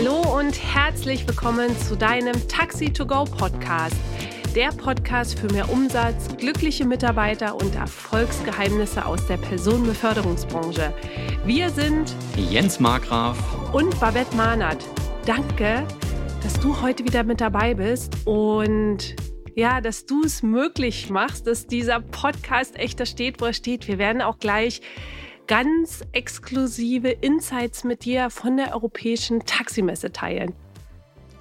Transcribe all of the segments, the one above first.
Hallo und herzlich willkommen zu deinem Taxi to Go Podcast. Der Podcast für mehr Umsatz, glückliche Mitarbeiter und Erfolgsgeheimnisse aus der Personenbeförderungsbranche. Wir sind Jens Markgraf und Babette Mahnert. Danke, dass du heute wieder mit dabei bist und ja, dass du es möglich machst, dass dieser Podcast echt da steht, wo er steht. Wir werden auch gleich ganz exklusive Insights mit dir von der Europäischen Taximesse teilen.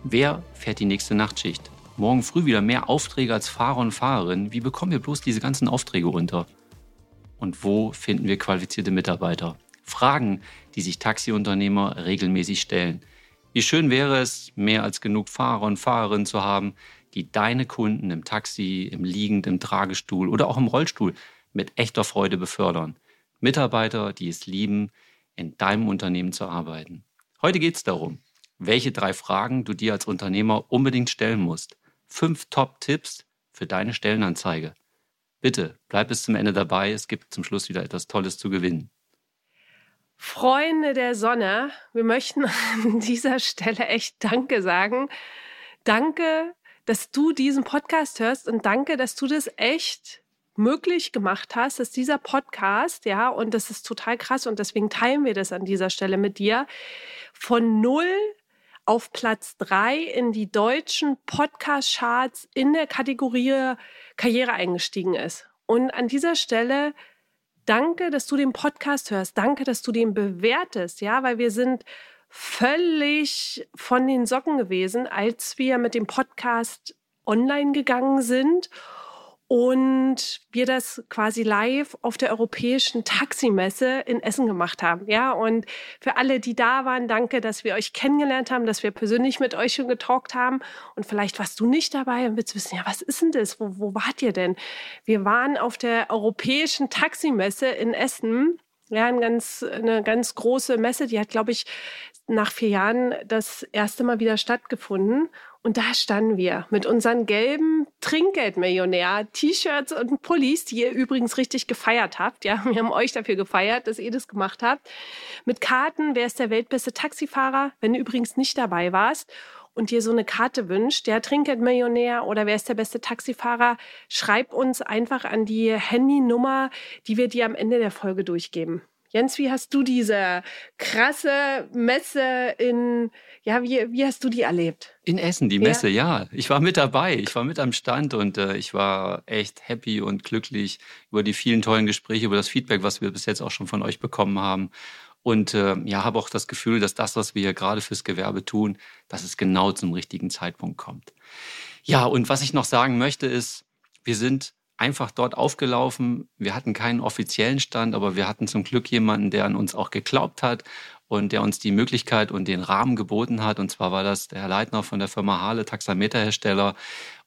Wer fährt die nächste Nachtschicht? Morgen früh wieder mehr Aufträge als Fahrer und Fahrerinnen. Wie bekommen wir bloß diese ganzen Aufträge runter? Und wo finden wir qualifizierte Mitarbeiter? Fragen, die sich Taxiunternehmer regelmäßig stellen. Wie schön wäre es, mehr als genug Fahrer und Fahrerinnen zu haben, die deine Kunden im Taxi, im Liegend, im Tragestuhl oder auch im Rollstuhl mit echter Freude befördern. Mitarbeiter, die es lieben, in deinem Unternehmen zu arbeiten. Heute geht es darum, welche drei Fragen du dir als Unternehmer unbedingt stellen musst. Fünf Top-Tipps für deine Stellenanzeige. Bitte bleib bis zum Ende dabei, es gibt zum Schluss wieder etwas Tolles zu gewinnen. Freunde der Sonne, wir möchten an dieser Stelle echt Danke sagen. Danke, dass du diesen Podcast hörst und danke, dass du das echt möglich gemacht hast, dass dieser Podcast, ja, und das ist total krass und deswegen teilen wir das an dieser Stelle mit dir, von null auf Platz drei in die deutschen Podcast-Charts in der Kategorie Karriere eingestiegen ist. Und an dieser Stelle danke, dass du den Podcast hörst. Danke, dass du den bewertest, ja, weil wir sind völlig von den Socken gewesen, als wir mit dem Podcast online gegangen sind und wir das quasi live auf der europäischen Taximesse in Essen gemacht haben. Ja, und für alle, die da waren, danke, dass wir euch kennengelernt haben, dass wir persönlich mit euch schon getalkt haben. Und vielleicht warst du nicht dabei und willst wissen, ja, was ist denn das? Wo, wo wart ihr denn? Wir waren auf der europäischen Taximesse in Essen. Ja, ein ganz, eine ganz große Messe, die hat, glaube ich, nach vier Jahren das erste Mal wieder stattgefunden. Und da standen wir mit unseren gelben Trinkgeldmillionär-T-Shirts und Pullis, die ihr übrigens richtig gefeiert habt. Ja, wir haben euch dafür gefeiert, dass ihr das gemacht habt. Mit Karten, wer ist der weltbeste Taxifahrer? Wenn du übrigens nicht dabei warst und dir so eine Karte wünscht, der Trinkgeldmillionär oder wer ist der beste Taxifahrer, schreib uns einfach an die Handynummer, die wir dir am Ende der Folge durchgeben. Jens, wie hast du diese krasse Messe in, ja, wie, wie hast du die erlebt? In Essen, die Messe, ja. ja. Ich war mit dabei, ich war mit am Stand und äh, ich war echt happy und glücklich über die vielen tollen Gespräche, über das Feedback, was wir bis jetzt auch schon von euch bekommen haben. Und äh, ja, habe auch das Gefühl, dass das, was wir hier gerade fürs Gewerbe tun, dass es genau zum richtigen Zeitpunkt kommt. Ja, und was ich noch sagen möchte ist, wir sind einfach dort aufgelaufen. Wir hatten keinen offiziellen Stand, aber wir hatten zum Glück jemanden, der an uns auch geglaubt hat und der uns die Möglichkeit und den Rahmen geboten hat. Und zwar war das der Herr Leitner von der Firma Hale, Taxameterhersteller.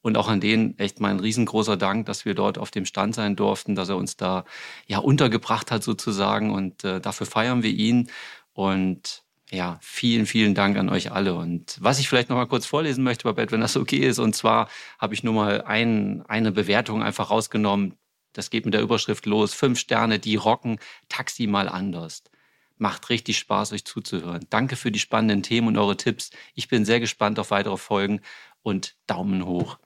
Und auch an den echt mein riesengroßer Dank, dass wir dort auf dem Stand sein durften, dass er uns da ja untergebracht hat sozusagen. Und äh, dafür feiern wir ihn. Und ja, vielen, vielen Dank an euch alle. Und was ich vielleicht noch mal kurz vorlesen möchte, Babette, wenn das okay ist, und zwar habe ich nur mal ein, eine Bewertung einfach rausgenommen. Das geht mit der Überschrift los. Fünf Sterne, die rocken, Taxi mal anders. Macht richtig Spaß, euch zuzuhören. Danke für die spannenden Themen und eure Tipps. Ich bin sehr gespannt auf weitere Folgen und Daumen hoch.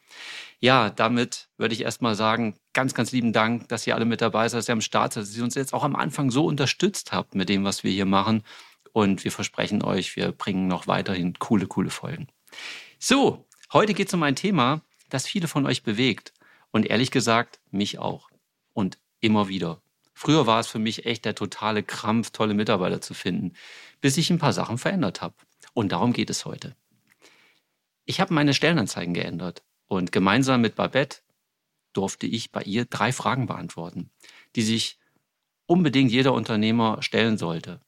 Ja, damit würde ich erstmal sagen, ganz, ganz lieben Dank, dass ihr alle mit dabei seid, dass ihr am Start seid, dass ihr uns jetzt auch am Anfang so unterstützt habt mit dem, was wir hier machen. Und wir versprechen euch, wir bringen noch weiterhin coole, coole Folgen. So, heute geht es um ein Thema, das viele von euch bewegt. Und ehrlich gesagt, mich auch. Und immer wieder. Früher war es für mich echt der totale Krampf, tolle Mitarbeiter zu finden, bis ich ein paar Sachen verändert habe. Und darum geht es heute. Ich habe meine Stellenanzeigen geändert und gemeinsam mit Babette durfte ich bei ihr drei Fragen beantworten, die sich unbedingt jeder Unternehmer stellen sollte.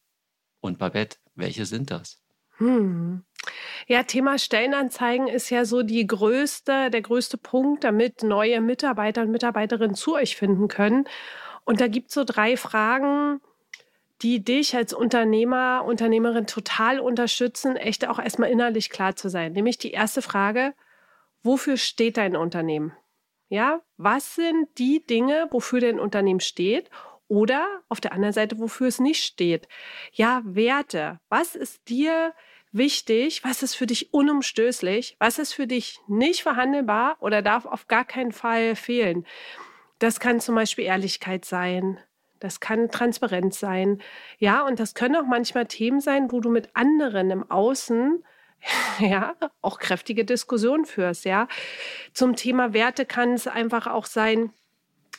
Und Babette, welche sind das? Hm. Ja, Thema Stellenanzeigen ist ja so die größte, der größte Punkt, damit neue Mitarbeiter und Mitarbeiterinnen zu euch finden können. Und da gibt es so drei Fragen, die dich als Unternehmer, Unternehmerin total unterstützen, echt auch erstmal innerlich klar zu sein. Nämlich die erste Frage, wofür steht dein Unternehmen? Ja, was sind die Dinge, wofür dein Unternehmen steht? Oder auf der anderen Seite, wofür es nicht steht. Ja, Werte. Was ist dir wichtig, was ist für dich unumstößlich, was ist für dich nicht verhandelbar oder darf auf gar keinen Fall fehlen. Das kann zum Beispiel Ehrlichkeit sein. Das kann Transparenz sein. Ja, und das können auch manchmal Themen sein, wo du mit anderen im Außen ja, auch kräftige Diskussionen führst, ja. Zum Thema Werte kann es einfach auch sein,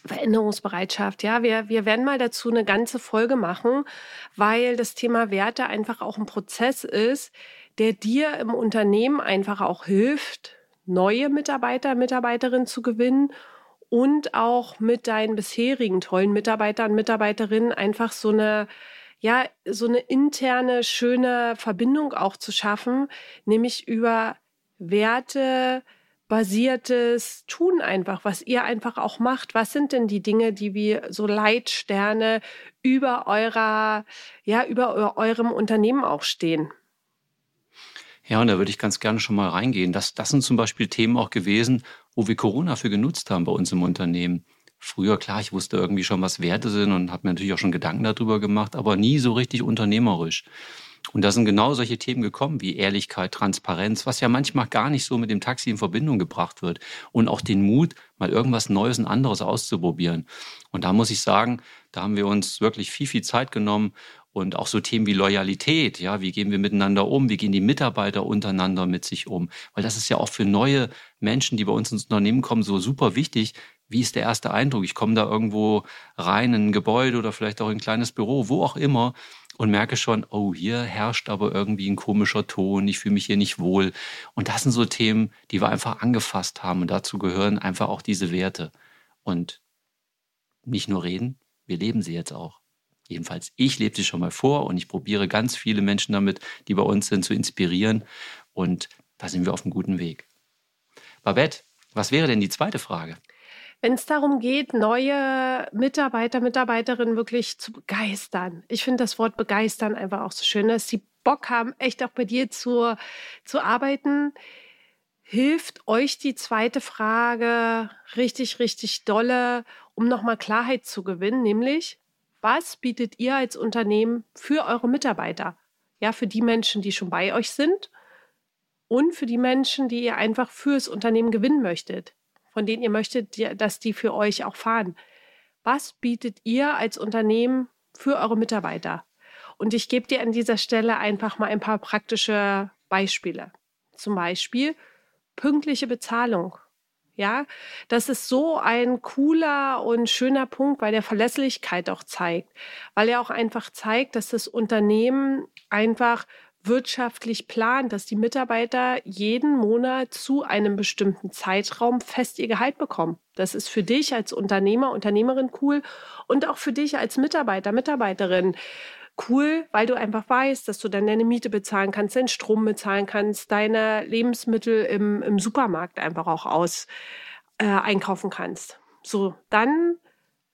Veränderungsbereitschaft. Ja, wir, wir werden mal dazu eine ganze Folge machen, weil das Thema Werte einfach auch ein Prozess ist, der dir im Unternehmen einfach auch hilft, neue Mitarbeiter, Mitarbeiterinnen zu gewinnen und auch mit deinen bisherigen tollen Mitarbeitern, Mitarbeiterinnen einfach so eine ja, so eine interne, schöne Verbindung auch zu schaffen, nämlich über Werte, basiertes Tun einfach, was ihr einfach auch macht. Was sind denn die Dinge, die wie so Leitsterne über eurer, ja, über eurem Unternehmen auch stehen? Ja, und da würde ich ganz gerne schon mal reingehen. Das, das sind zum Beispiel Themen auch gewesen, wo wir Corona für genutzt haben bei uns im Unternehmen. Früher, klar, ich wusste irgendwie schon, was Werte sind und habe mir natürlich auch schon Gedanken darüber gemacht, aber nie so richtig unternehmerisch. Und da sind genau solche Themen gekommen wie Ehrlichkeit, Transparenz, was ja manchmal gar nicht so mit dem Taxi in Verbindung gebracht wird. Und auch den Mut, mal irgendwas Neues und anderes auszuprobieren. Und da muss ich sagen, da haben wir uns wirklich viel, viel Zeit genommen und auch so Themen wie Loyalität, ja, wie gehen wir miteinander um, wie gehen die Mitarbeiter untereinander mit sich um, weil das ist ja auch für neue Menschen, die bei uns ins Unternehmen kommen, so super wichtig. Wie ist der erste Eindruck? Ich komme da irgendwo rein in ein Gebäude oder vielleicht auch in ein kleines Büro, wo auch immer und merke schon, oh, hier herrscht aber irgendwie ein komischer Ton, ich fühle mich hier nicht wohl. Und das sind so Themen, die wir einfach angefasst haben und dazu gehören einfach auch diese Werte. Und nicht nur reden, wir leben sie jetzt auch. Jedenfalls, ich lebe sie schon mal vor und ich probiere ganz viele Menschen damit, die bei uns sind, zu inspirieren. Und da sind wir auf einem guten Weg. Babette, was wäre denn die zweite Frage? Wenn es darum geht, neue Mitarbeiter, Mitarbeiterinnen wirklich zu begeistern. Ich finde das Wort begeistern einfach auch so schön, dass sie Bock haben, echt auch bei dir zu, zu arbeiten. Hilft euch die zweite Frage richtig, richtig dolle, um nochmal Klarheit zu gewinnen, nämlich, was bietet ihr als Unternehmen für eure Mitarbeiter? Ja, für die Menschen, die schon bei euch sind und für die Menschen, die ihr einfach fürs Unternehmen gewinnen möchtet von denen ihr möchtet, dass die für euch auch fahren. Was bietet ihr als Unternehmen für eure Mitarbeiter? Und ich gebe dir an dieser Stelle einfach mal ein paar praktische Beispiele. Zum Beispiel pünktliche Bezahlung. Ja, das ist so ein cooler und schöner Punkt, weil der Verlässlichkeit auch zeigt, weil er auch einfach zeigt, dass das Unternehmen einfach wirtschaftlich plant, dass die Mitarbeiter jeden Monat zu einem bestimmten Zeitraum fest ihr Gehalt bekommen. Das ist für dich als Unternehmer, Unternehmerin cool und auch für dich als Mitarbeiter, Mitarbeiterin cool, weil du einfach weißt, dass du dann deine Miete bezahlen kannst, deinen Strom bezahlen kannst, deine Lebensmittel im, im Supermarkt einfach auch aus äh, einkaufen kannst. So, dann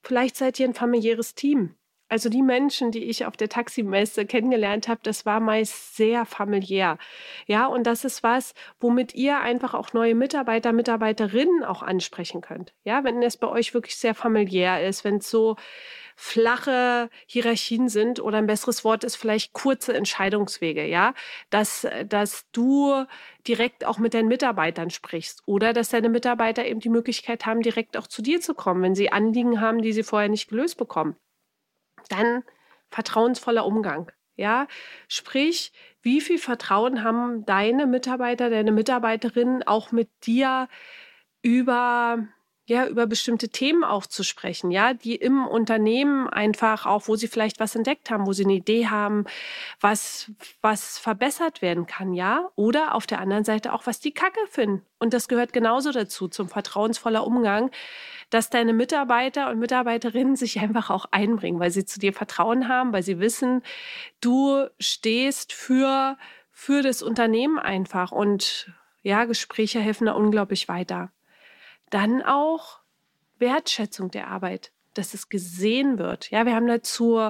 vielleicht seid ihr ein familiäres Team. Also die Menschen, die ich auf der Taximesse kennengelernt habe, das war meist sehr familiär. Ja, und das ist was, womit ihr einfach auch neue Mitarbeiter, Mitarbeiterinnen auch ansprechen könnt. Ja, wenn es bei euch wirklich sehr familiär ist, wenn es so flache Hierarchien sind oder ein besseres Wort ist vielleicht kurze Entscheidungswege, ja, dass, dass du direkt auch mit deinen Mitarbeitern sprichst oder dass deine Mitarbeiter eben die Möglichkeit haben, direkt auch zu dir zu kommen, wenn sie Anliegen haben, die sie vorher nicht gelöst bekommen dann vertrauensvoller Umgang. Ja, sprich, wie viel Vertrauen haben deine Mitarbeiter, deine Mitarbeiterinnen auch mit dir über ja, über bestimmte Themen auch zu sprechen, ja, die im Unternehmen einfach auch, wo sie vielleicht was entdeckt haben, wo sie eine Idee haben, was, was verbessert werden kann, ja, oder auf der anderen Seite auch, was die Kacke finden. Und das gehört genauso dazu, zum vertrauensvoller Umgang, dass deine Mitarbeiter und Mitarbeiterinnen sich einfach auch einbringen, weil sie zu dir Vertrauen haben, weil sie wissen, du stehst für, für das Unternehmen einfach und ja, Gespräche helfen da unglaublich weiter. Dann auch Wertschätzung der Arbeit, dass es gesehen wird. Ja, wir haben dazu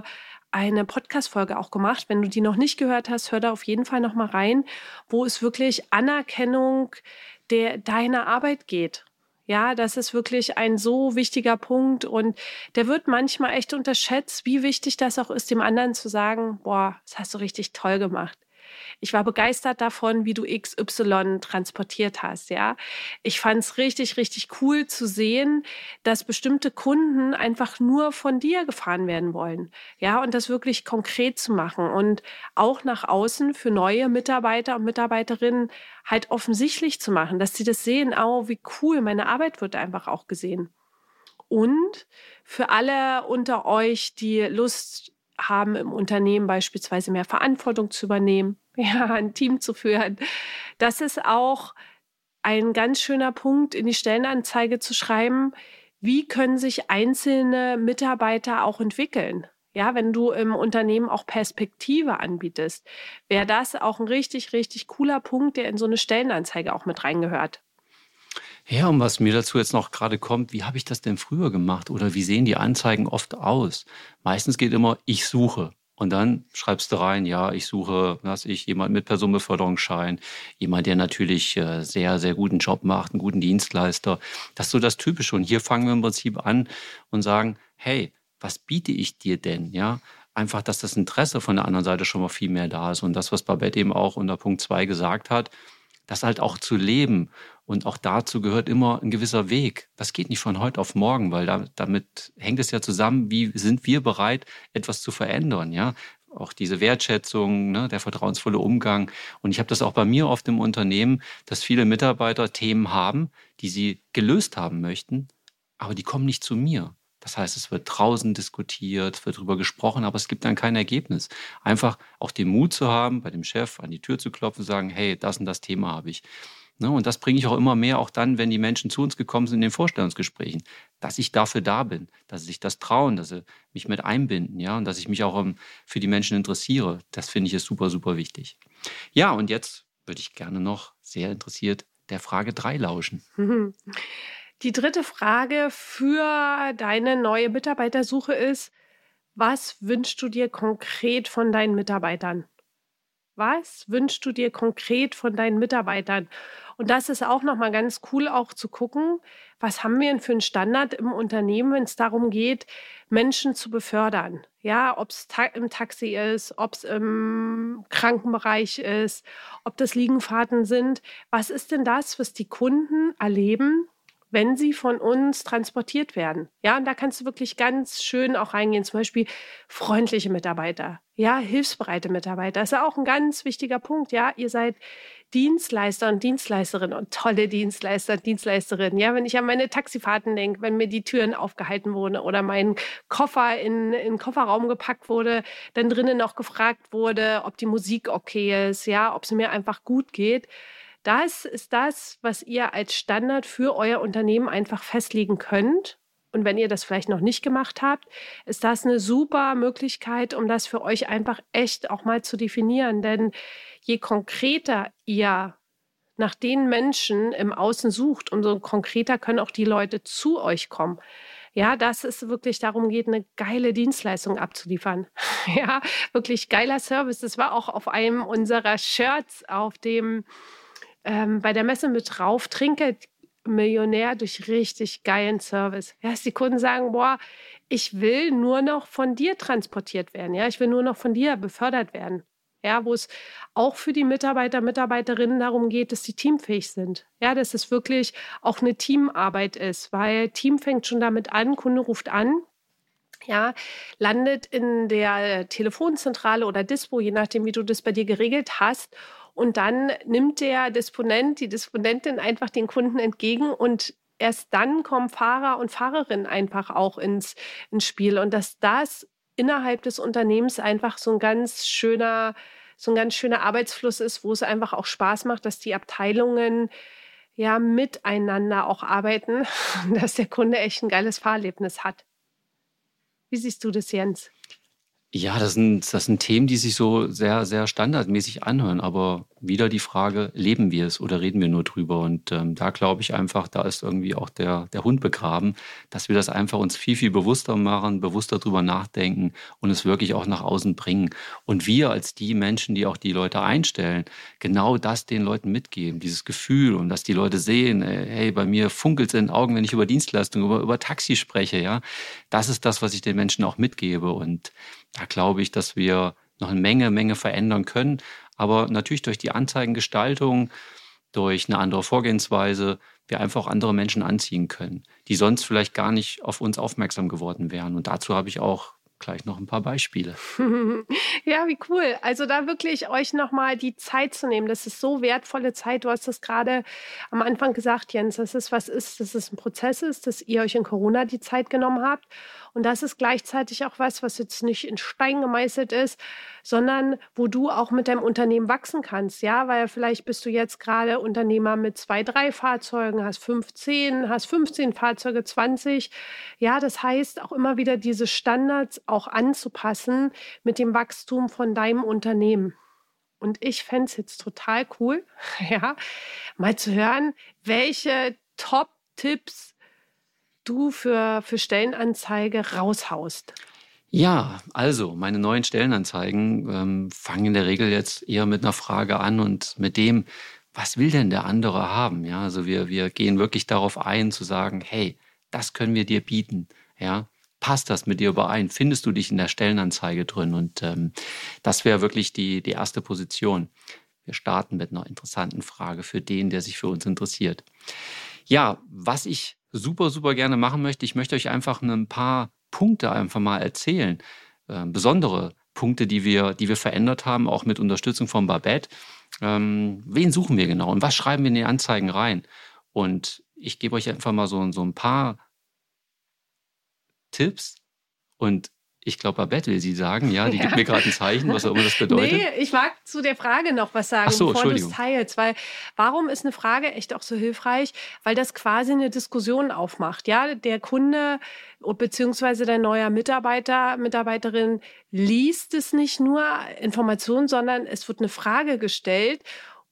eine Podcast-Folge auch gemacht. Wenn du die noch nicht gehört hast, hör da auf jeden Fall noch mal rein, wo es wirklich Anerkennung der, deiner Arbeit geht. Ja, das ist wirklich ein so wichtiger Punkt und der wird manchmal echt unterschätzt, wie wichtig das auch ist, dem anderen zu sagen, boah, das hast du richtig toll gemacht. Ich war begeistert davon, wie du XY transportiert hast, ja. Ich fand es richtig, richtig cool zu sehen, dass bestimmte Kunden einfach nur von dir gefahren werden wollen, ja, und das wirklich konkret zu machen und auch nach außen für neue Mitarbeiter und Mitarbeiterinnen halt offensichtlich zu machen, dass sie das sehen, oh, wie cool, meine Arbeit wird einfach auch gesehen. Und für alle unter euch, die Lust haben, im Unternehmen beispielsweise mehr Verantwortung zu übernehmen, ja, ein Team zu führen, das ist auch ein ganz schöner Punkt, in die Stellenanzeige zu schreiben, wie können sich einzelne Mitarbeiter auch entwickeln. Ja, wenn du im Unternehmen auch Perspektive anbietest, wäre das auch ein richtig, richtig cooler Punkt, der in so eine Stellenanzeige auch mit reingehört. Ja, und was mir dazu jetzt noch gerade kommt, wie habe ich das denn früher gemacht oder wie sehen die Anzeigen oft aus? Meistens geht immer, ich suche. Und dann schreibst du rein, ja, ich suche, was ich, jemand mit Personenbeförderungsschein, jemand, der natürlich äh, sehr, sehr guten Job macht, einen guten Dienstleister. Das ist so das Typische. Und hier fangen wir im Prinzip an und sagen, hey, was biete ich dir denn? Ja, einfach, dass das Interesse von der anderen Seite schon mal viel mehr da ist. Und das, was Babette eben auch unter Punkt 2 gesagt hat, das halt auch zu leben. Und auch dazu gehört immer ein gewisser Weg. Das geht nicht von heute auf morgen, weil da, damit hängt es ja zusammen, wie sind wir bereit, etwas zu verändern, ja? Auch diese Wertschätzung, ne, der vertrauensvolle Umgang. Und ich habe das auch bei mir oft im Unternehmen, dass viele Mitarbeiter Themen haben, die sie gelöst haben möchten, aber die kommen nicht zu mir. Das heißt, es wird draußen diskutiert, wird darüber gesprochen, aber es gibt dann kein Ergebnis. Einfach auch den Mut zu haben, bei dem Chef an die Tür zu klopfen, sagen, hey, das und das Thema habe ich. Ne, und das bringe ich auch immer mehr, auch dann, wenn die Menschen zu uns gekommen sind in den Vorstellungsgesprächen, dass ich dafür da bin, dass sie sich das trauen, dass sie mich mit einbinden, ja, und dass ich mich auch um, für die Menschen interessiere. Das finde ich ist super, super wichtig. Ja, und jetzt würde ich gerne noch sehr interessiert der Frage 3 lauschen. Die dritte Frage für deine neue Mitarbeitersuche ist, was wünschst du dir konkret von deinen Mitarbeitern? Was wünschst du dir konkret von deinen Mitarbeitern? Und das ist auch nochmal ganz cool, auch zu gucken, was haben wir denn für einen Standard im Unternehmen, wenn es darum geht, Menschen zu befördern. Ja, ob es ta im Taxi ist, ob es im Krankenbereich ist, ob das Liegenfahrten sind. Was ist denn das, was die Kunden erleben, wenn sie von uns transportiert werden. Ja, und da kannst du wirklich ganz schön auch reingehen, zum Beispiel freundliche Mitarbeiter, ja, hilfsbereite Mitarbeiter. Das ist ja auch ein ganz wichtiger Punkt. Ja, ihr seid Dienstleister und Dienstleisterinnen und tolle Dienstleister und Dienstleisterinnen. Ja, wenn ich an meine Taxifahrten denke, wenn mir die Türen aufgehalten wurden oder mein Koffer in, in den Kofferraum gepackt wurde, dann drinnen noch gefragt wurde, ob die Musik okay ist, ja, ob es mir einfach gut geht das ist das, was ihr als Standard für euer Unternehmen einfach festlegen könnt. Und wenn ihr das vielleicht noch nicht gemacht habt, ist das eine super Möglichkeit, um das für euch einfach echt auch mal zu definieren. Denn je konkreter ihr nach den Menschen im Außen sucht, umso konkreter können auch die Leute zu euch kommen. Ja, dass es wirklich darum geht, eine geile Dienstleistung abzuliefern. ja, wirklich geiler Service. Das war auch auf einem unserer Shirts auf dem ähm, bei der Messe mit drauf, trinke Millionär durch richtig geilen Service. Ja, dass die Kunden sagen, boah, ich will nur noch von dir transportiert werden. Ja, ich will nur noch von dir befördert werden. Ja, wo es auch für die Mitarbeiter, Mitarbeiterinnen darum geht, dass sie teamfähig sind. Ja, dass es wirklich auch eine Teamarbeit ist, weil Team fängt schon damit an, Kunde ruft an, ja, landet in der Telefonzentrale oder Dispo, je nachdem, wie du das bei dir geregelt hast und dann nimmt der Disponent, die Disponentin einfach den Kunden entgegen und erst dann kommen Fahrer und Fahrerinnen einfach auch ins, ins Spiel. Und dass das innerhalb des Unternehmens einfach so ein ganz schöner, so ein ganz schöner Arbeitsfluss ist, wo es einfach auch Spaß macht, dass die Abteilungen ja miteinander auch arbeiten, dass der Kunde echt ein geiles Fahrerlebnis hat. Wie siehst du das, Jens? Ja, das sind, das sind Themen, die sich so sehr, sehr standardmäßig anhören. Aber wieder die Frage, leben wir es oder reden wir nur drüber? Und ähm, da glaube ich einfach, da ist irgendwie auch der, der Hund begraben, dass wir das einfach uns viel, viel bewusster machen, bewusster drüber nachdenken und es wirklich auch nach außen bringen. Und wir als die Menschen, die auch die Leute einstellen, genau das den Leuten mitgeben, dieses Gefühl und dass die Leute sehen, äh, hey, bei mir funkelt es in den Augen, wenn ich über Dienstleistungen, über, über Taxi spreche, ja. Das ist das, was ich den Menschen auch mitgebe. Und da glaube ich, dass wir noch eine Menge, Menge verändern können. Aber natürlich durch die Anzeigengestaltung, durch eine andere Vorgehensweise, wir einfach andere Menschen anziehen können, die sonst vielleicht gar nicht auf uns aufmerksam geworden wären. Und dazu habe ich auch gleich noch ein paar Beispiele. ja, wie cool. Also da wirklich euch nochmal die Zeit zu nehmen. Das ist so wertvolle Zeit. Du hast das gerade am Anfang gesagt, Jens, dass es was ist, dass es ein Prozess ist, dass ihr euch in Corona die Zeit genommen habt. Und das ist gleichzeitig auch was, was jetzt nicht in Stein gemeißelt ist, sondern wo du auch mit deinem Unternehmen wachsen kannst. Ja, weil vielleicht bist du jetzt gerade Unternehmer mit zwei, drei Fahrzeugen, hast 15, hast 15 Fahrzeuge, 20. Ja, das heißt auch immer wieder diese Standards auch anzupassen mit dem Wachstum von deinem Unternehmen. Und ich fände es jetzt total cool, ja, mal zu hören, welche Top-Tipps du für, für Stellenanzeige raushaust? Ja, also meine neuen Stellenanzeigen ähm, fangen in der Regel jetzt eher mit einer Frage an und mit dem, was will denn der andere haben? Ja, also wir, wir gehen wirklich darauf ein zu sagen, hey, das können wir dir bieten. Ja, passt das mit dir überein? Findest du dich in der Stellenanzeige drin? Und ähm, das wäre wirklich die, die erste Position. Wir starten mit einer interessanten Frage für den, der sich für uns interessiert. Ja, was ich super, super gerne machen möchte. Ich möchte euch einfach ein paar Punkte einfach mal erzählen. Äh, besondere Punkte, die wir, die wir verändert haben, auch mit Unterstützung von Babette. Ähm, wen suchen wir genau und was schreiben wir in die Anzeigen rein? Und ich gebe euch einfach mal so, so ein paar Tipps und ich glaube, Babette will sie sagen, ja, die ja. gibt mir gerade ein Zeichen, was auch immer das bedeutet. Nee, ich mag zu der Frage noch was sagen, so, bevor du es teilst. Weil warum ist eine Frage echt auch so hilfreich? Weil das quasi eine Diskussion aufmacht. Ja, der Kunde beziehungsweise der neue Mitarbeiter, Mitarbeiterin liest es nicht nur Informationen, sondern es wird eine Frage gestellt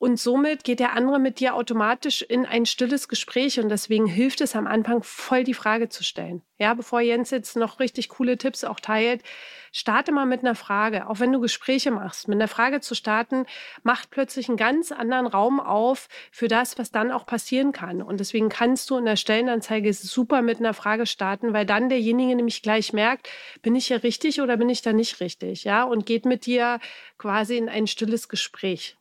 und somit geht der andere mit dir automatisch in ein stilles Gespräch. Und deswegen hilft es am Anfang voll die Frage zu stellen. Ja, bevor Jens jetzt noch richtig coole Tipps auch teilt, starte mal mit einer Frage. Auch wenn du Gespräche machst, mit einer Frage zu starten, macht plötzlich einen ganz anderen Raum auf für das, was dann auch passieren kann. Und deswegen kannst du in der Stellenanzeige super mit einer Frage starten, weil dann derjenige nämlich gleich merkt, bin ich hier richtig oder bin ich da nicht richtig? Ja, und geht mit dir quasi in ein stilles Gespräch.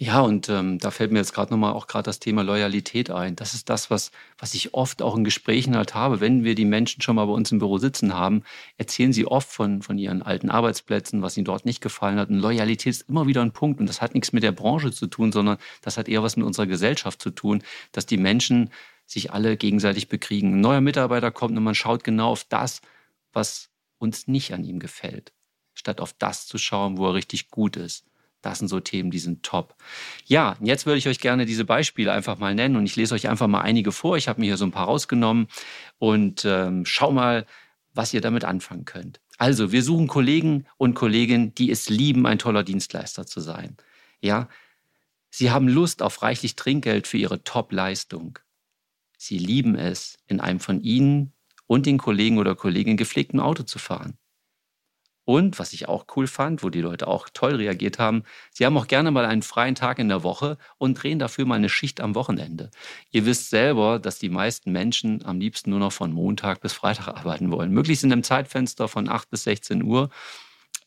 Ja, und ähm, da fällt mir jetzt gerade nochmal auch gerade das Thema Loyalität ein. Das ist das, was, was ich oft auch in Gesprächen halt habe. Wenn wir die Menschen schon mal bei uns im Büro sitzen haben, erzählen sie oft von, von ihren alten Arbeitsplätzen, was ihnen dort nicht gefallen hat. Und Loyalität ist immer wieder ein Punkt. Und das hat nichts mit der Branche zu tun, sondern das hat eher was mit unserer Gesellschaft zu tun, dass die Menschen sich alle gegenseitig bekriegen. Ein neuer Mitarbeiter kommt und man schaut genau auf das, was uns nicht an ihm gefällt, statt auf das zu schauen, wo er richtig gut ist. Das sind so Themen, die sind top. Ja, jetzt würde ich euch gerne diese Beispiele einfach mal nennen und ich lese euch einfach mal einige vor. Ich habe mir hier so ein paar rausgenommen und ähm, schau mal, was ihr damit anfangen könnt. Also, wir suchen Kollegen und Kolleginnen, die es lieben, ein toller Dienstleister zu sein. Ja, sie haben Lust auf reichlich Trinkgeld für ihre Top-Leistung. Sie lieben es, in einem von ihnen und den Kollegen oder Kolleginnen gepflegten Auto zu fahren. Und was ich auch cool fand, wo die Leute auch toll reagiert haben, sie haben auch gerne mal einen freien Tag in der Woche und drehen dafür mal eine Schicht am Wochenende. Ihr wisst selber, dass die meisten Menschen am liebsten nur noch von Montag bis Freitag arbeiten wollen. Möglichst in einem Zeitfenster von 8 bis 16 Uhr.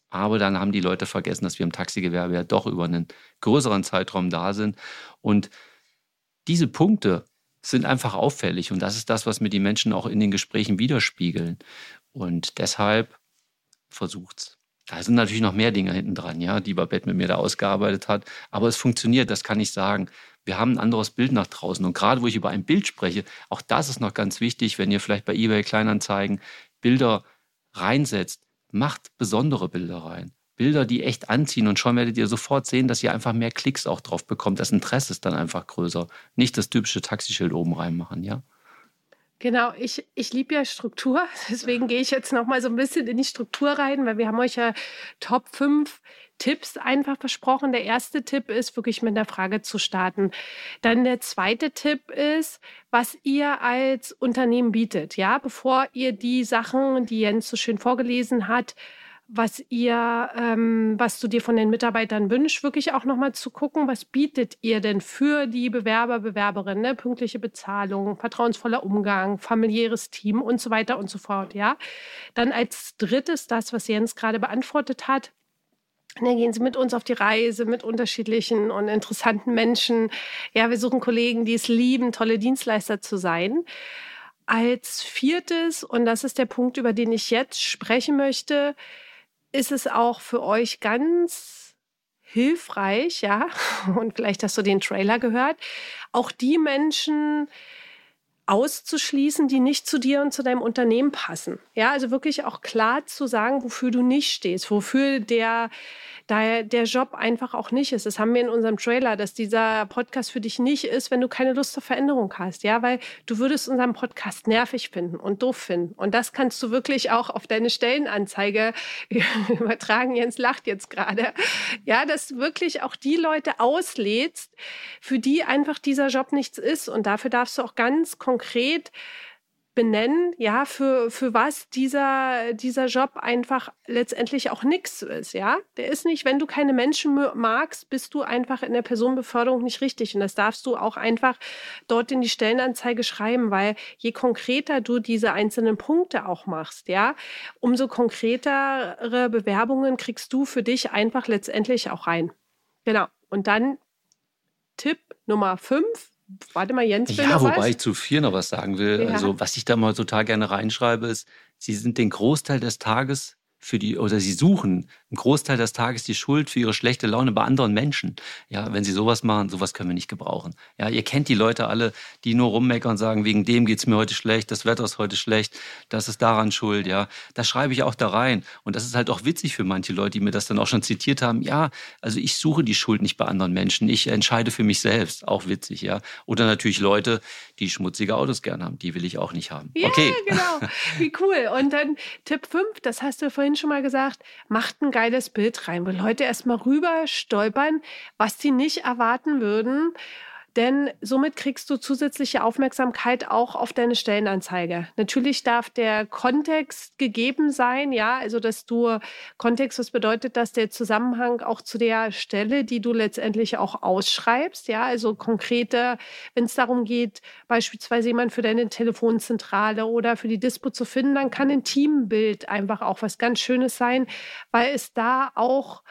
Aber dann haben die Leute vergessen, dass wir im Taxigewerbe ja doch über einen größeren Zeitraum da sind. Und diese Punkte sind einfach auffällig. Und das ist das, was mir die Menschen auch in den Gesprächen widerspiegeln. Und deshalb versucht's. Da sind natürlich noch mehr Dinge hinten dran, ja, die Babette mit mir da ausgearbeitet hat. Aber es funktioniert, das kann ich sagen. Wir haben ein anderes Bild nach draußen. Und gerade wo ich über ein Bild spreche, auch das ist noch ganz wichtig, wenn ihr vielleicht bei eBay Kleinanzeigen Bilder reinsetzt, macht besondere Bilder rein. Bilder, die echt anziehen und schon werdet ihr sofort sehen, dass ihr einfach mehr Klicks auch drauf bekommt. Das Interesse ist dann einfach größer. Nicht das typische Taxischild oben reinmachen, ja? Genau, ich, ich liebe ja Struktur, deswegen gehe ich jetzt noch mal so ein bisschen in die Struktur rein, weil wir haben euch ja Top 5 Tipps einfach versprochen. Der erste Tipp ist wirklich mit der Frage zu starten. Dann der zweite Tipp ist, was ihr als Unternehmen bietet. Ja, bevor ihr die Sachen, die Jens so schön vorgelesen hat, was ihr, ähm, was du dir von den Mitarbeitern wünschst, wirklich auch nochmal zu gucken, was bietet ihr denn für die Bewerber, Bewerberinnen, ne? pünktliche Bezahlung, vertrauensvoller Umgang, familiäres Team und so weiter und so fort, ja. Dann als drittes das, was Jens gerade beantwortet hat, dann gehen Sie mit uns auf die Reise mit unterschiedlichen und interessanten Menschen. Ja, wir suchen Kollegen, die es lieben, tolle Dienstleister zu sein. Als viertes, und das ist der Punkt, über den ich jetzt sprechen möchte, ist es auch für euch ganz hilfreich, ja, und vielleicht hast du den Trailer gehört, auch die Menschen auszuschließen, die nicht zu dir und zu deinem Unternehmen passen. Ja, also wirklich auch klar zu sagen, wofür du nicht stehst, wofür der da der Job einfach auch nicht ist. Das haben wir in unserem Trailer, dass dieser Podcast für dich nicht ist, wenn du keine Lust auf Veränderung hast. Ja, weil du würdest unseren Podcast nervig finden und doof finden. Und das kannst du wirklich auch auf deine Stellenanzeige übertragen. Jens lacht jetzt gerade. Ja, dass du wirklich auch die Leute auslädst, für die einfach dieser Job nichts ist. Und dafür darfst du auch ganz konkret benennen, ja, für, für was dieser, dieser Job einfach letztendlich auch nichts ist, ja. Der ist nicht, wenn du keine Menschen magst, bist du einfach in der Personenbeförderung nicht richtig. Und das darfst du auch einfach dort in die Stellenanzeige schreiben, weil je konkreter du diese einzelnen Punkte auch machst, ja, umso konkretere Bewerbungen kriegst du für dich einfach letztendlich auch rein. Genau. Und dann Tipp Nummer fünf, warte mal, Jens will Ja, wobei was? ich zu vier noch was sagen will. Ja. Also, was ich da mal total gerne reinschreibe, ist, Sie sind den Großteil des Tages für die, oder sie suchen einen Großteil des Tages die Schuld für ihre schlechte Laune bei anderen Menschen. Ja, wenn sie sowas machen, sowas können wir nicht gebrauchen. Ja, ihr kennt die Leute alle, die nur rummeckern und sagen, wegen dem geht's mir heute schlecht, das Wetter ist heute schlecht, das ist daran schuld, ja. Das schreibe ich auch da rein. Und das ist halt auch witzig für manche Leute, die mir das dann auch schon zitiert haben. Ja, also ich suche die Schuld nicht bei anderen Menschen. Ich entscheide für mich selbst. Auch witzig, ja. Oder natürlich Leute, die schmutzige Autos gern haben. Die will ich auch nicht haben. Ja, okay. genau. Wie cool. Und dann Tipp 5, das hast du vorhin schon mal gesagt, macht ein geiles Bild rein, wo Leute erstmal rüber stolpern, was sie nicht erwarten würden denn somit kriegst du zusätzliche Aufmerksamkeit auch auf deine Stellenanzeige. Natürlich darf der Kontext gegeben sein, ja, also dass du Kontext, was bedeutet das, der Zusammenhang auch zu der Stelle, die du letztendlich auch ausschreibst, ja, also konkrete, wenn es darum geht, beispielsweise jemand für deine Telefonzentrale oder für die Dispo zu finden, dann kann ein Teambild einfach auch was ganz Schönes sein, weil es da auch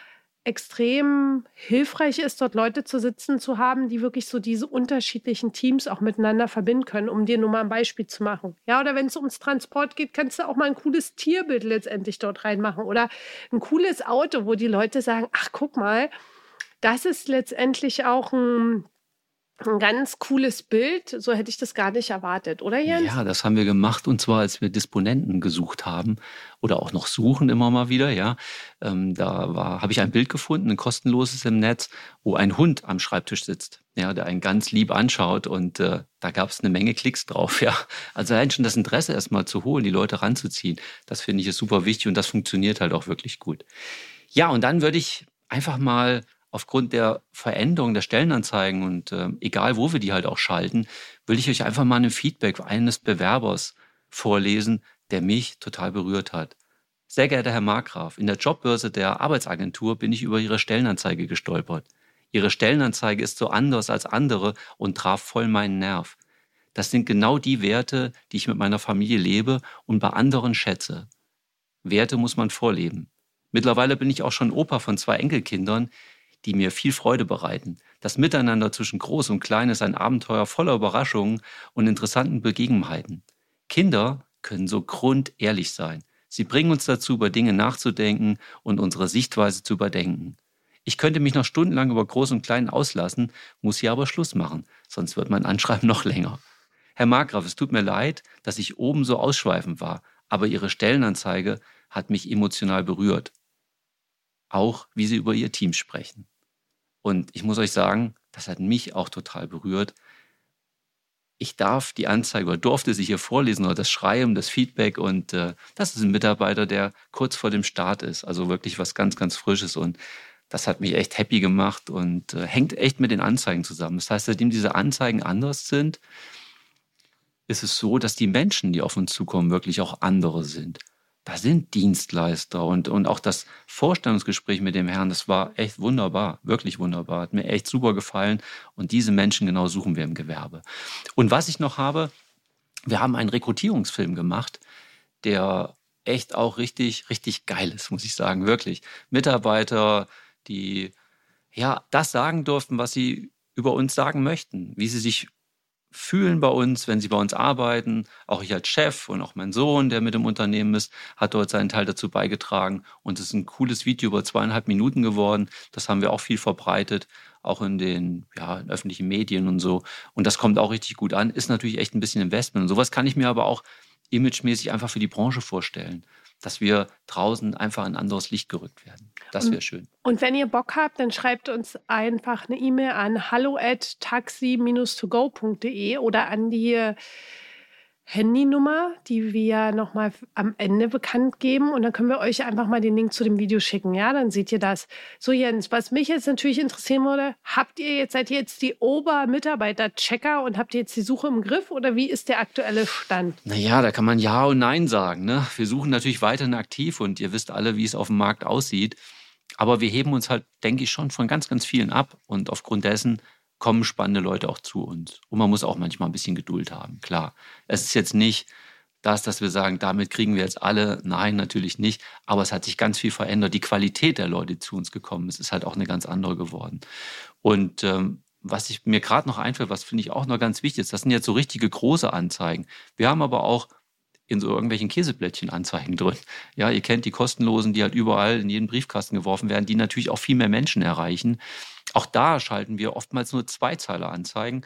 extrem hilfreich ist, dort Leute zu sitzen zu haben, die wirklich so diese unterschiedlichen Teams auch miteinander verbinden können, um dir nur mal ein Beispiel zu machen. Ja, oder wenn es ums Transport geht, kannst du auch mal ein cooles Tierbild letztendlich dort reinmachen oder ein cooles Auto, wo die Leute sagen, ach guck mal, das ist letztendlich auch ein ein ganz cooles Bild. So hätte ich das gar nicht erwartet, oder Jens? Ja, das haben wir gemacht und zwar, als wir Disponenten gesucht haben oder auch noch suchen immer mal wieder. Ja, ähm, da war, habe ich ein Bild gefunden, ein kostenloses im Netz, wo ein Hund am Schreibtisch sitzt, ja, der einen ganz lieb anschaut und äh, da gab es eine Menge Klicks drauf. Ja, also allein schon das Interesse erstmal zu holen, die Leute ranzuziehen, das finde ich ist super wichtig und das funktioniert halt auch wirklich gut. Ja, und dann würde ich einfach mal aufgrund der Veränderung der Stellenanzeigen und äh, egal wo wir die halt auch schalten, will ich euch einfach mal ein Feedback eines Bewerbers vorlesen, der mich total berührt hat. Sehr geehrter Herr Markgraf, in der Jobbörse der Arbeitsagentur bin ich über Ihre Stellenanzeige gestolpert. Ihre Stellenanzeige ist so anders als andere und traf voll meinen Nerv. Das sind genau die Werte, die ich mit meiner Familie lebe und bei anderen schätze. Werte muss man vorleben. Mittlerweile bin ich auch schon Opa von zwei Enkelkindern, die mir viel Freude bereiten. Das Miteinander zwischen Groß und Klein ist ein Abenteuer voller Überraschungen und interessanten Begebenheiten. Kinder können so grundehrlich sein. Sie bringen uns dazu, über Dinge nachzudenken und unsere Sichtweise zu überdenken. Ich könnte mich noch stundenlang über Groß und Klein auslassen, muss hier aber Schluss machen, sonst wird mein Anschreiben noch länger. Herr Markgraf, es tut mir leid, dass ich oben so ausschweifend war, aber Ihre Stellenanzeige hat mich emotional berührt. Auch wie Sie über Ihr Team sprechen. Und ich muss euch sagen, das hat mich auch total berührt. Ich darf die Anzeige oder durfte sie hier vorlesen oder das Schreiben, das Feedback und äh, das ist ein Mitarbeiter, der kurz vor dem Start ist. Also wirklich was ganz, ganz Frisches und das hat mich echt happy gemacht und äh, hängt echt mit den Anzeigen zusammen. Das heißt, seitdem diese Anzeigen anders sind, ist es so, dass die Menschen, die auf uns zukommen, wirklich auch andere sind da sind Dienstleister und, und auch das Vorstellungsgespräch mit dem Herrn, das war echt wunderbar, wirklich wunderbar, hat mir echt super gefallen und diese Menschen genau suchen wir im Gewerbe. Und was ich noch habe, wir haben einen Rekrutierungsfilm gemacht, der echt auch richtig, richtig Geiles, muss ich sagen, wirklich. Mitarbeiter, die ja das sagen durften, was sie über uns sagen möchten, wie sie sich fühlen bei uns, wenn sie bei uns arbeiten. Auch ich als Chef und auch mein Sohn, der mit im Unternehmen ist, hat dort seinen Teil dazu beigetragen. Und es ist ein cooles Video über zweieinhalb Minuten geworden. Das haben wir auch viel verbreitet, auch in den ja, in öffentlichen Medien und so. Und das kommt auch richtig gut an. Ist natürlich echt ein bisschen Investment. Und sowas kann ich mir aber auch imagemäßig einfach für die Branche vorstellen dass wir draußen einfach ein anderes Licht gerückt werden. Das wäre schön. Und wenn ihr Bock habt, dann schreibt uns einfach eine E-Mail an hallo at taxi-togo.de oder an die Handynummer, die wir nochmal am Ende bekannt geben. Und dann können wir euch einfach mal den Link zu dem Video schicken. Ja, dann seht ihr das. So, Jens, was mich jetzt natürlich interessieren würde, habt ihr jetzt, seid ihr jetzt die Obermitarbeiter-Checker und habt ihr jetzt die Suche im Griff oder wie ist der aktuelle Stand? Naja, da kann man Ja und Nein sagen. Ne? Wir suchen natürlich weiterhin aktiv und ihr wisst alle, wie es auf dem Markt aussieht. Aber wir heben uns halt, denke ich, schon von ganz, ganz vielen ab. Und aufgrund dessen kommen spannende Leute auch zu uns. Und man muss auch manchmal ein bisschen Geduld haben, klar. Es ist jetzt nicht das, dass wir sagen, damit kriegen wir jetzt alle. Nein, natürlich nicht. Aber es hat sich ganz viel verändert. Die Qualität der Leute, die zu uns gekommen ist, ist halt auch eine ganz andere geworden. Und ähm, was ich mir gerade noch einfällt, was finde ich auch noch ganz wichtig ist, das sind jetzt so richtige große Anzeigen. Wir haben aber auch in so irgendwelchen Käseblättchen Anzeigen drin. Ja, ihr kennt die kostenlosen, die halt überall in jeden Briefkasten geworfen werden, die natürlich auch viel mehr Menschen erreichen. Auch da schalten wir oftmals nur Zweizeiler-Anzeigen,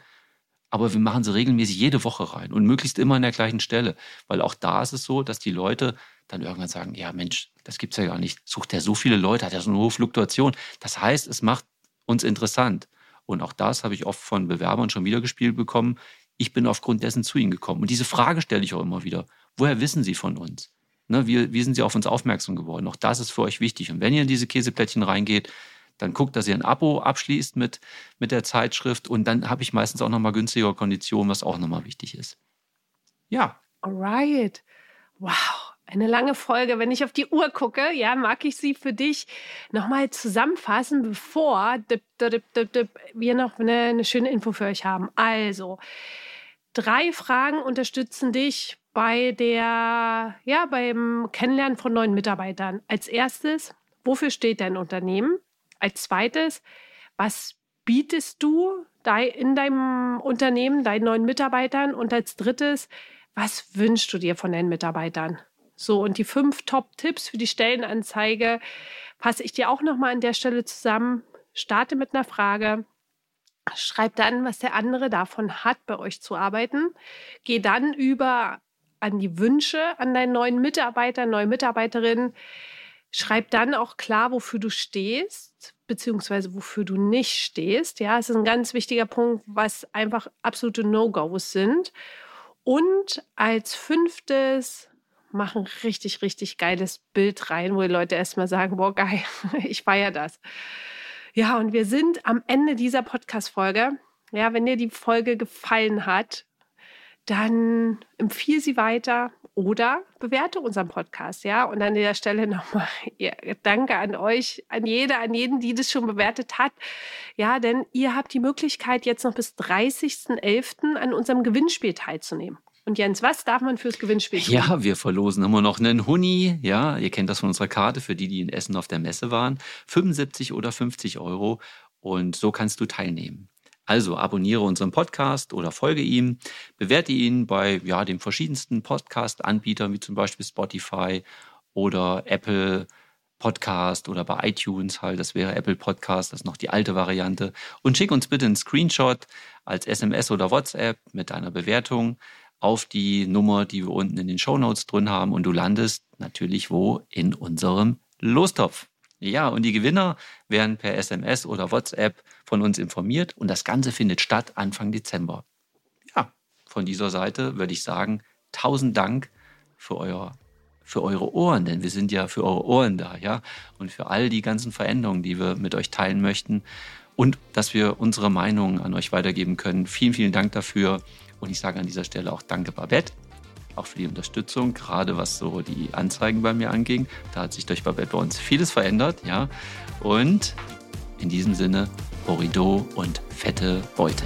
aber wir machen sie regelmäßig jede Woche rein und möglichst immer an der gleichen Stelle, weil auch da ist es so, dass die Leute dann irgendwann sagen, ja Mensch, das gibt's ja gar nicht. Sucht der so viele Leute, hat ja so eine hohe Fluktuation. Das heißt, es macht uns interessant. Und auch das habe ich oft von Bewerbern schon wieder gespielt bekommen. Ich bin aufgrund dessen zu ihnen gekommen. Und diese Frage stelle ich auch immer wieder. Woher wissen Sie von uns? Ne, wie, wie sind Sie auf uns aufmerksam geworden? Auch das ist für euch wichtig. Und wenn ihr in diese Käseplättchen reingeht, dann guckt, dass ihr ein Abo abschließt mit, mit der Zeitschrift und dann habe ich meistens auch nochmal günstigere Konditionen, was auch nochmal wichtig ist. Ja. Alright. Wow. Eine lange Folge. Wenn ich auf die Uhr gucke, ja, mag ich sie für dich nochmal zusammenfassen, bevor dip, dip, dip, wir noch eine, eine schöne Info für euch haben. Also, drei Fragen unterstützen dich bei der, ja, beim Kennenlernen von neuen Mitarbeitern. Als erstes, wofür steht dein Unternehmen? Als zweites, was bietest du in deinem Unternehmen deinen neuen Mitarbeitern? Und als drittes, was wünschst du dir von deinen Mitarbeitern? So, und die fünf Top-Tipps für die Stellenanzeige fasse ich dir auch nochmal an der Stelle zusammen. Starte mit einer Frage. Schreib dann, was der andere davon hat, bei euch zu arbeiten. Geh dann über an die Wünsche an deinen neuen Mitarbeiter, neue Mitarbeiterin. Schreib dann auch klar, wofür du stehst, beziehungsweise wofür du nicht stehst. Ja, es ist ein ganz wichtiger Punkt, was einfach absolute No-Gos sind. Und als fünftes, mach ein richtig, richtig geiles Bild rein, wo die Leute erstmal sagen, boah, geil, ich feiere das. Ja, und wir sind am Ende dieser Podcast-Folge. Ja, wenn dir die Folge gefallen hat, dann empfiehl sie weiter oder bewerte unseren Podcast, ja. Und an der Stelle nochmal ja, Danke an euch, an jede, an jeden, die das schon bewertet hat. Ja, denn ihr habt die Möglichkeit, jetzt noch bis 30.11. an unserem Gewinnspiel teilzunehmen. Und Jens, was darf man fürs Gewinnspiel tun? Ja, wir verlosen immer noch einen Huni. Ja, ihr kennt das von unserer Karte für die, die in Essen auf der Messe waren. 75 oder 50 Euro. Und so kannst du teilnehmen. Also abonniere unseren Podcast oder folge ihm, bewerte ihn bei ja, den verschiedensten Podcast-Anbietern wie zum Beispiel Spotify oder Apple Podcast oder bei iTunes halt, das wäre Apple Podcast, das ist noch die alte Variante. Und schick uns bitte einen Screenshot als SMS oder WhatsApp mit einer Bewertung auf die Nummer, die wir unten in den Show Notes drin haben und du landest natürlich wo in unserem Lostopf. Ja, und die Gewinner werden per SMS oder WhatsApp von uns informiert und das Ganze findet statt Anfang Dezember. Ja, von dieser Seite würde ich sagen, tausend Dank für euer für eure Ohren, denn wir sind ja für eure Ohren da, ja, und für all die ganzen Veränderungen, die wir mit euch teilen möchten und dass wir unsere Meinung an euch weitergeben können. Vielen, vielen Dank dafür und ich sage an dieser Stelle auch Danke, Babette auch für die Unterstützung, gerade was so die Anzeigen bei mir anging. Da hat sich durch Babette bei uns vieles verändert, ja. Und in diesem Sinne, Horido und fette Beute.